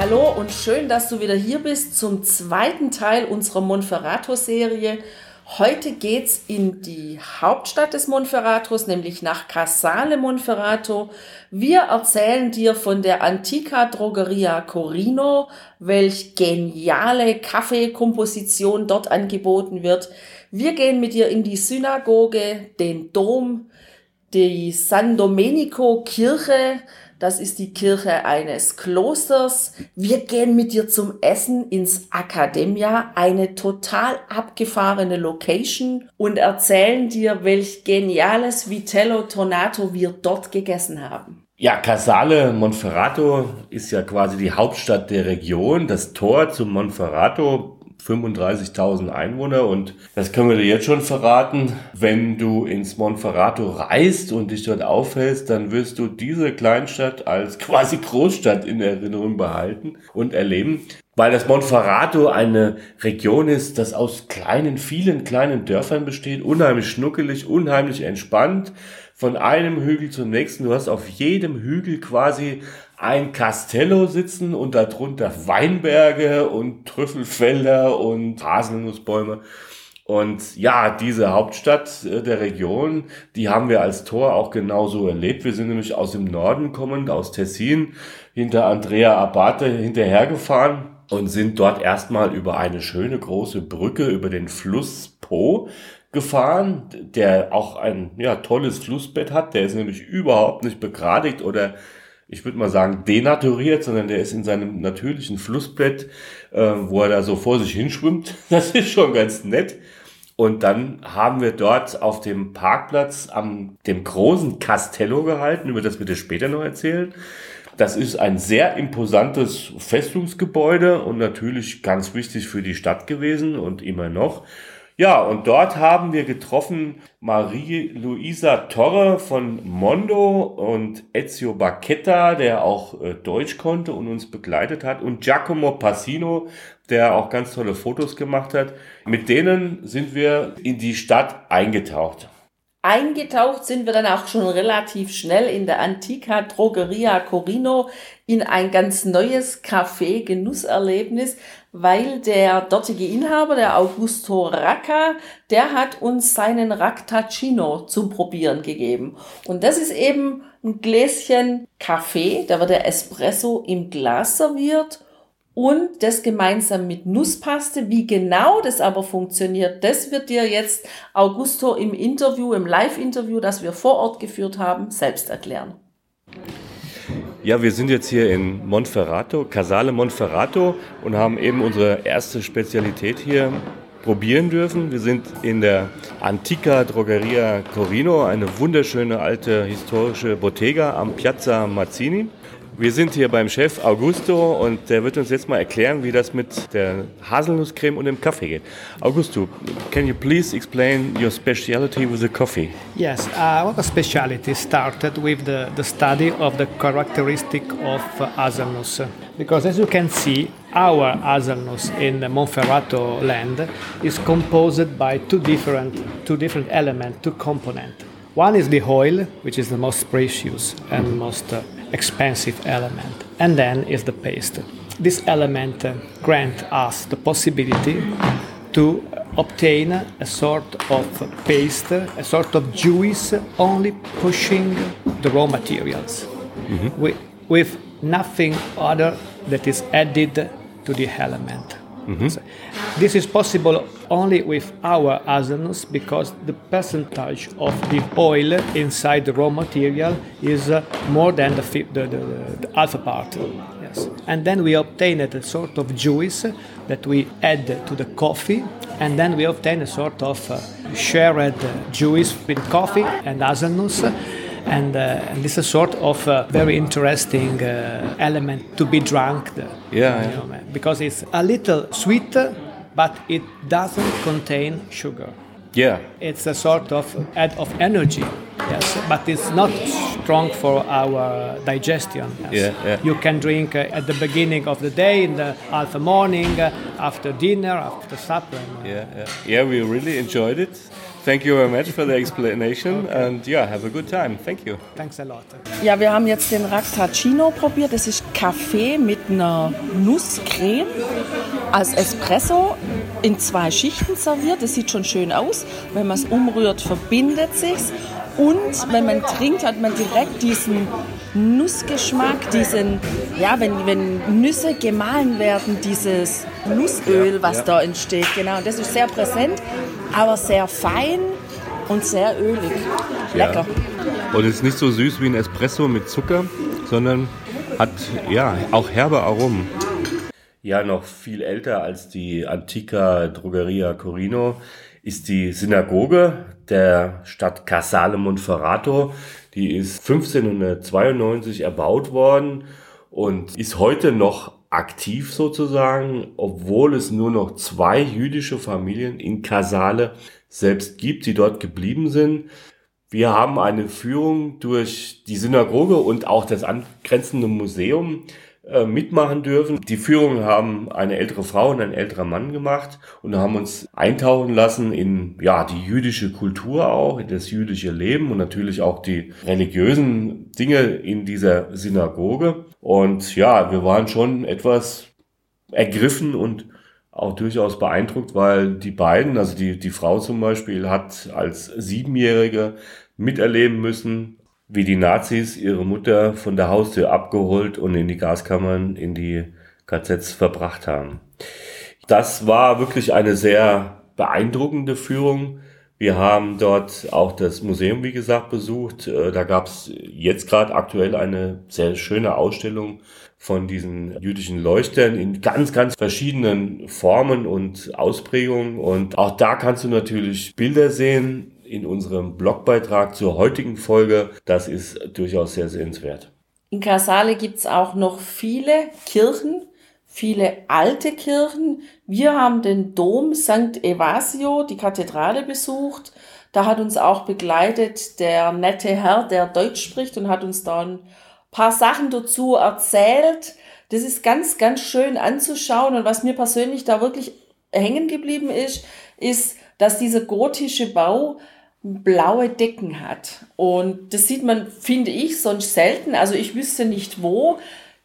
Hallo und schön, dass du wieder hier bist zum zweiten Teil unserer Monferrato-Serie. Heute geht's in die Hauptstadt des Monferratos, nämlich nach Casale Monferrato. Wir erzählen dir von der Antica Drogeria Corino, welch geniale Kaffeekomposition dort angeboten wird. Wir gehen mit dir in die Synagoge, den Dom, die San Domenico Kirche, das ist die Kirche eines Klosters. Wir gehen mit dir zum Essen ins Academia, eine total abgefahrene Location und erzählen dir, welch geniales Vitello Tornato wir dort gegessen haben. Ja, Casale Monferrato ist ja quasi die Hauptstadt der Region, das Tor zum Monferrato 35.000 Einwohner und das können wir dir jetzt schon verraten. Wenn du ins Monferrato reist und dich dort aufhältst, dann wirst du diese Kleinstadt als quasi Großstadt in Erinnerung behalten und erleben. Weil das Monferrato eine Region ist, das aus kleinen, vielen kleinen Dörfern besteht, unheimlich schnuckelig, unheimlich entspannt, von einem Hügel zum nächsten. Du hast auf jedem Hügel quasi ein Castello sitzen und darunter Weinberge und Trüffelfelder und Haselnussbäume. Und ja, diese Hauptstadt äh, der Region, die haben wir als Tor auch genauso erlebt. Wir sind nämlich aus dem Norden kommend, aus Tessin, hinter Andrea Abate hinterhergefahren und sind dort erstmal über eine schöne große Brücke über den Fluss Po gefahren, der auch ein ja, tolles Flussbett hat. Der ist nämlich überhaupt nicht begradigt oder ich würde mal sagen, denaturiert, sondern der ist in seinem natürlichen Flussbett, äh, wo er da so vor sich hinschwimmt. Das ist schon ganz nett. Und dann haben wir dort auf dem Parkplatz am dem großen Castello gehalten, über das wir dir später noch erzählen. Das ist ein sehr imposantes Festungsgebäude und natürlich ganz wichtig für die Stadt gewesen und immer noch. Ja, und dort haben wir getroffen Marie-Luisa Torre von Mondo und Ezio Bacchetta, der auch äh, Deutsch konnte und uns begleitet hat, und Giacomo Passino, der auch ganz tolle Fotos gemacht hat. Mit denen sind wir in die Stadt eingetaucht. Eingetaucht sind wir dann auch schon relativ schnell in der Antica Drogeria Corino in ein ganz neues Café-Genusserlebnis, weil der dortige Inhaber, der Augusto Racca, der hat uns seinen Ractacino zum Probieren gegeben. Und das ist eben ein Gläschen Kaffee, da wird der Espresso im Glas serviert und das gemeinsam mit Nusspaste. Wie genau das aber funktioniert, das wird dir jetzt Augusto im Interview, im Live-Interview, das wir vor Ort geführt haben, selbst erklären. Ja, wir sind jetzt hier in Monferrato, Casale Monferrato und haben eben unsere erste Spezialität hier probieren dürfen. Wir sind in der Antica Drogeria Corino, eine wunderschöne alte historische Bottega am Piazza Mazzini. Wir sind hier beim Chef Augusto und der wird uns jetzt mal erklären, wie das mit der Haselnusscreme und dem Kaffee geht. Augusto, can you please explain your specialty with the coffee? Yes, uh, our specialty started with the, the study of the characteristic of uh, hazelnuts. Because as you can see, our hazelnuts in the Monferrato land is composed by two different, two different elements, two components. One is the oil, which is the most precious and most uh, expensive element, and then is the paste. This element uh, grant us the possibility to obtain a sort of paste, a sort of juice, only pushing the raw materials, mm-hmm. with, with nothing other that is added to the element. Mm-hmm. This is possible only with our hazelnuts because the percentage of the oil inside the raw material is uh, more than the, the, the, the, alpha part. Yes. And then we obtain a sort of juice that we add to the coffee, and then we obtain a sort of uh, shared juice with coffee and hazelnuts and, uh, and this is a sort of very interesting uh, element to be drunk. Yeah, yeah. Know, because it's a little sweet but it doesn't contain sugar. Yeah. It's a sort of add of energy, yes, but it's not strong for our digestion. Yes. Yeah, yeah. You can drink uh, at the beginning of the day, in the half morning, uh, after dinner, after supper. Yeah, yeah. Yeah, we really enjoyed it. Thank you very much for the explanation and yeah, have a good time. Thank you. Thanks a lot. Ja, wir haben jetzt den Ractacino probiert. Das ist Kaffee mit einer Nusscreme als Espresso in zwei Schichten serviert. Das sieht schon schön aus. Wenn man es umrührt, verbindet sich's. Und wenn man trinkt, hat man direkt diesen Nussgeschmack, diesen, ja, wenn, wenn Nüsse gemahlen werden, dieses Nussöl, was ja. da entsteht. Genau, das ist sehr präsent, aber sehr fein und sehr ölig. Lecker. Und es ist nicht so süß wie ein Espresso mit Zucker, sondern hat ja auch herbe Aromen. Ja, noch viel älter als die Antica Drogeria Corino ist die Synagoge der Stadt Casale Monferrato. Die ist 1592 erbaut worden und ist heute noch aktiv sozusagen, obwohl es nur noch zwei jüdische Familien in Casale selbst gibt, die dort geblieben sind. Wir haben eine Führung durch die Synagoge und auch das angrenzende Museum mitmachen dürfen. Die Führung haben eine ältere Frau und ein älterer Mann gemacht und haben uns eintauchen lassen in ja die jüdische Kultur auch, in das jüdische Leben und natürlich auch die religiösen Dinge in dieser Synagoge. Und ja, wir waren schon etwas ergriffen und auch durchaus beeindruckt, weil die beiden, also die, die Frau zum Beispiel, hat als Siebenjährige miterleben müssen, wie die Nazis ihre Mutter von der Haustür abgeholt und in die Gaskammern, in die KZs verbracht haben. Das war wirklich eine sehr beeindruckende Führung. Wir haben dort auch das Museum, wie gesagt, besucht. Äh, Da gab es jetzt gerade aktuell eine sehr schöne Ausstellung von diesen jüdischen Leuchtern in ganz, ganz verschiedenen Formen und Ausprägungen. Und auch da kannst du natürlich Bilder sehen in unserem Blogbeitrag zur heutigen Folge. Das ist durchaus sehr sehenswert. In Casale gibt es auch noch viele Kirchen, viele alte Kirchen. Wir haben den Dom St. Evasio, die Kathedrale besucht. Da hat uns auch begleitet der nette Herr, der Deutsch spricht und hat uns da ein paar Sachen dazu erzählt. Das ist ganz, ganz schön anzuschauen. Und was mir persönlich da wirklich hängen geblieben ist, ist, dass dieser gotische Bau blaue Decken hat. Und das sieht man, finde ich, sonst selten. Also ich wüsste nicht wo.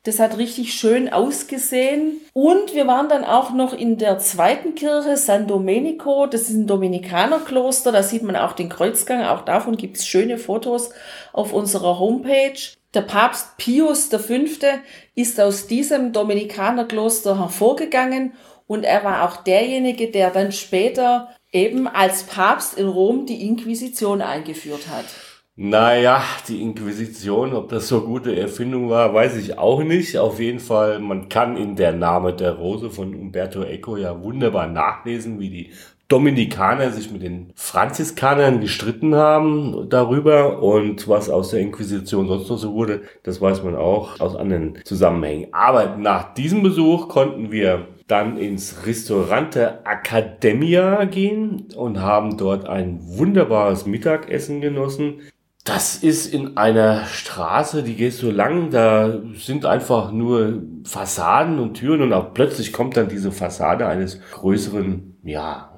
Das hat richtig schön ausgesehen. Und wir waren dann auch noch in der zweiten Kirche, San Domenico. Das ist ein Dominikanerkloster. Da sieht man auch den Kreuzgang. Auch davon gibt es schöne Fotos auf unserer Homepage. Der Papst Pius V. ist aus diesem Dominikanerkloster hervorgegangen und er war auch derjenige, der dann später eben als Papst in Rom die Inquisition eingeführt hat. Naja, die Inquisition, ob das so gute Erfindung war, weiß ich auch nicht. Auf jeden Fall, man kann in der Name der Rose von Umberto Eco ja wunderbar nachlesen, wie die Dominikaner sich mit den Franziskanern gestritten haben darüber und was aus der Inquisition sonst noch so wurde, das weiß man auch aus anderen Zusammenhängen. Aber nach diesem Besuch konnten wir dann ins Restaurante Academia gehen und haben dort ein wunderbares Mittagessen genossen. Das ist in einer Straße, die geht so lang, da sind einfach nur Fassaden und Türen und auch plötzlich kommt dann diese Fassade eines größeren, ja,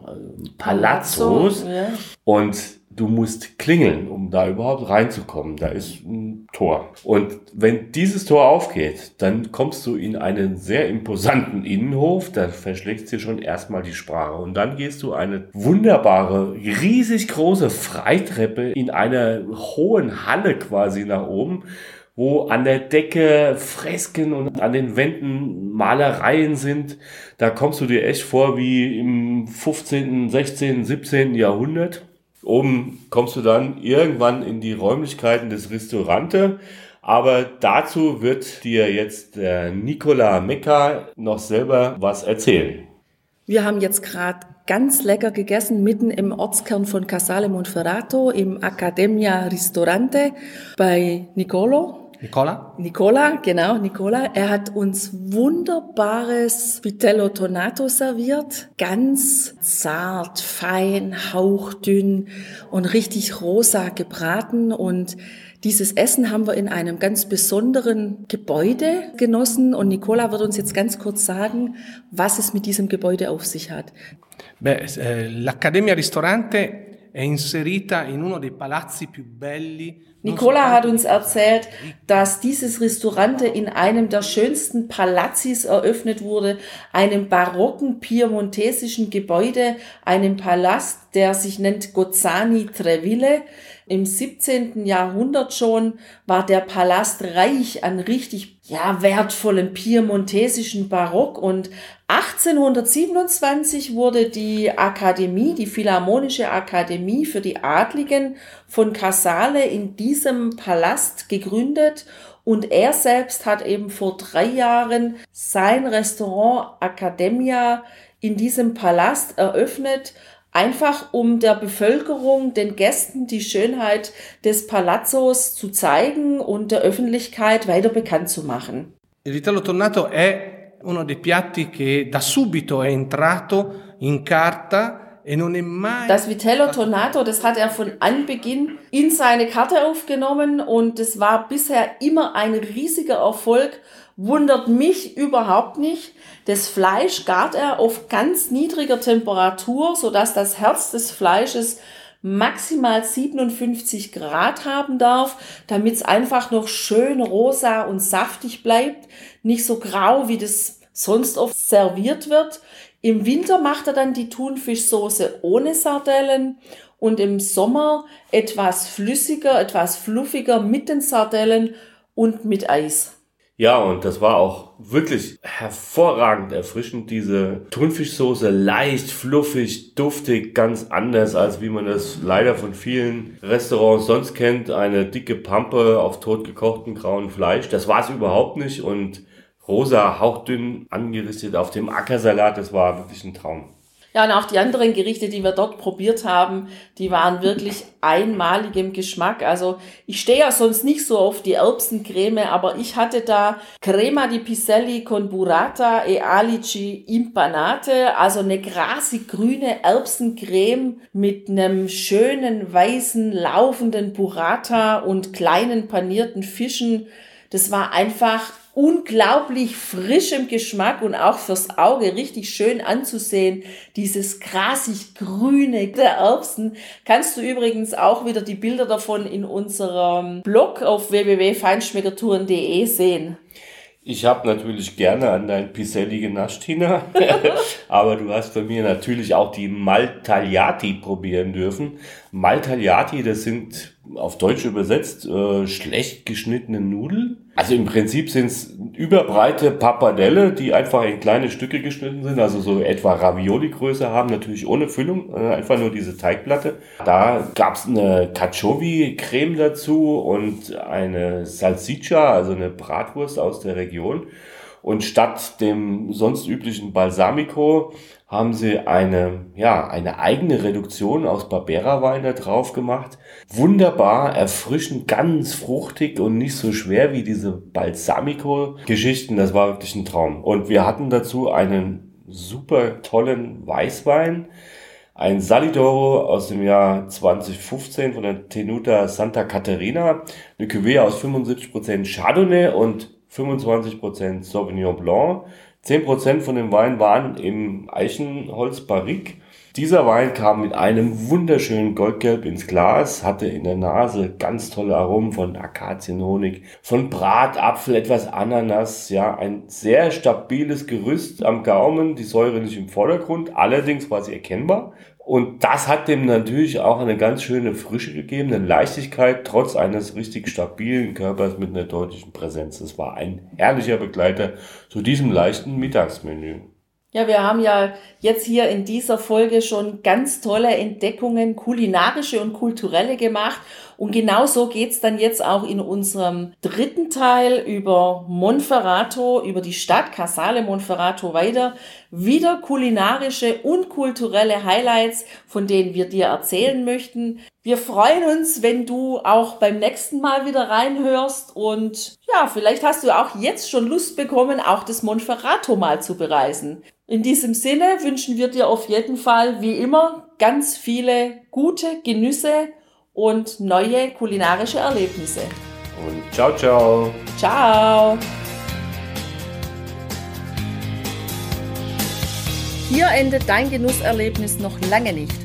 Palazzos Ja. und du musst klingeln, um da überhaupt reinzukommen. Da ist ein Tor. Und wenn dieses Tor aufgeht, dann kommst du in einen sehr imposanten Innenhof. Da verschlägst dir schon erstmal die Sprache. Und dann gehst du eine wunderbare, riesig große Freitreppe in einer hohen Halle quasi nach oben wo an der Decke Fresken und an den Wänden Malereien sind. Da kommst du dir echt vor wie im 15., 16., 17. Jahrhundert. Oben kommst du dann irgendwann in die Räumlichkeiten des Restaurante. Aber dazu wird dir jetzt der Nicola Mecca noch selber was erzählen. Wir haben jetzt gerade ganz lecker gegessen, mitten im Ortskern von Casale Monferrato im Accademia Ristorante bei Nicolo. Nicola? Nicola, genau, Nicola. Er hat uns wunderbares Vitello Tonato serviert. Ganz zart, fein, hauchdünn und richtig rosa gebraten und dieses Essen haben wir in einem ganz besonderen Gebäude genossen und Nicola wird uns jetzt ganz kurz sagen, was es mit diesem Gebäude auf sich hat. Eh, l'Accademia Ristorante Nicola hat uns erzählt, dass dieses Restaurante in einem der schönsten Palazzis eröffnet wurde, einem barocken piemontesischen Gebäude, einem Palast, der sich nennt Gozzani Treville. Im 17. Jahrhundert schon war der Palast reich an richtig, ja, wertvollen piemontesischen Barock. Und 1827 wurde die Akademie, die Philharmonische Akademie für die Adligen von Casale in diesem Palast gegründet. Und er selbst hat eben vor drei Jahren sein Restaurant Academia in diesem Palast eröffnet, einfach um der Bevölkerung, den Gästen die Schönheit des Palazzos zu zeigen und der Öffentlichkeit weiter bekannt zu machen. Il vitello tonnato è uno dei piatti che da subito è entrato in carta Das Vitello Tonnato, das hat er von Anbeginn in seine Karte aufgenommen und es war bisher immer ein riesiger Erfolg wundert mich überhaupt nicht. Das Fleisch gart er auf ganz niedriger Temperatur, sodass das Herz des Fleisches maximal 57 Grad haben darf, damit es einfach noch schön rosa und saftig bleibt, nicht so grau, wie das sonst oft serviert wird. Im Winter macht er dann die Thunfischsoße ohne Sardellen und im Sommer etwas flüssiger, etwas fluffiger mit den Sardellen und mit Eis. Ja, und das war auch wirklich hervorragend erfrischend, diese Thunfischsoße, leicht, fluffig, duftig, ganz anders, als wie man das leider von vielen Restaurants sonst kennt. Eine dicke Pampe auf totgekochten grauen Fleisch. Das war es überhaupt nicht und rosa, hauchdünn angerichtet auf dem Ackersalat, das war wirklich ein Traum. Ja, und auch die anderen Gerichte, die wir dort probiert haben, die waren wirklich einmalig im Geschmack. Also ich stehe ja sonst nicht so auf die Erbsencreme, aber ich hatte da Crema di Piselli con Burrata e Alici Impanate, also eine grasig grüne Erbsencreme mit einem schönen weißen laufenden Burrata und kleinen panierten Fischen. Das war einfach unglaublich frisch im Geschmack und auch fürs Auge richtig schön anzusehen. Dieses grasig grüne der Erbsen. Kannst du übrigens auch wieder die Bilder davon in unserem Blog auf www.feinschmeckertouren.de sehen. Ich habe natürlich gerne an dein Piselli genascht, Tina. Aber du hast bei mir natürlich auch die Maltagliati probieren dürfen. Maltagliati, das sind auf Deutsch übersetzt äh, schlecht geschnittene Nudeln. Also im Prinzip sind es überbreite Pappardelle, die einfach in kleine Stücke geschnitten sind, also so etwa Ravioli-Größe haben, natürlich ohne Füllung, äh, einfach nur diese Teigplatte. Da gab's eine Cacciovi-Creme dazu und eine Salsiccia, also eine Bratwurst aus der Region. Und statt dem sonst üblichen Balsamico haben sie eine, ja, eine eigene Reduktion aus Barbera-Wein da drauf gemacht. Wunderbar, erfrischend, ganz fruchtig und nicht so schwer wie diese Balsamico-Geschichten. Das war wirklich ein Traum. Und wir hatten dazu einen super tollen Weißwein. Ein Salidoro aus dem Jahr 2015 von der Tenuta Santa Caterina. Eine Cuvée aus 75% Chardonnay und 25% Sauvignon Blanc. 10% von dem Wein waren im Eichenholz Barrique. Dieser Wein kam mit einem wunderschönen Goldgelb ins Glas, hatte in der Nase ganz tolle Aromen von Akazienhonig, von Bratapfel, etwas Ananas, ja, ein sehr stabiles Gerüst am Gaumen, die Säure nicht im Vordergrund, allerdings war sie erkennbar und das hat dem natürlich auch eine ganz schöne Frische gegeben, eine Leichtigkeit, trotz eines richtig stabilen Körpers mit einer deutlichen Präsenz. Es war ein herrlicher Begleiter zu diesem leichten Mittagsmenü. Ja, wir haben ja jetzt hier in dieser Folge schon ganz tolle Entdeckungen, kulinarische und kulturelle gemacht. Und genau so geht's dann jetzt auch in unserem dritten Teil über Monferrato, über die Stadt Casale Monferrato weiter. Wieder kulinarische und kulturelle Highlights, von denen wir dir erzählen möchten. Wir freuen uns, wenn du auch beim nächsten Mal wieder reinhörst und ja, vielleicht hast du auch jetzt schon Lust bekommen, auch das Monferrato mal zu bereisen. In diesem Sinne wünschen wir dir auf jeden Fall, wie immer, ganz viele gute Genüsse und neue kulinarische Erlebnisse. Und ciao, ciao. Ciao. Hier endet dein Genusserlebnis noch lange nicht.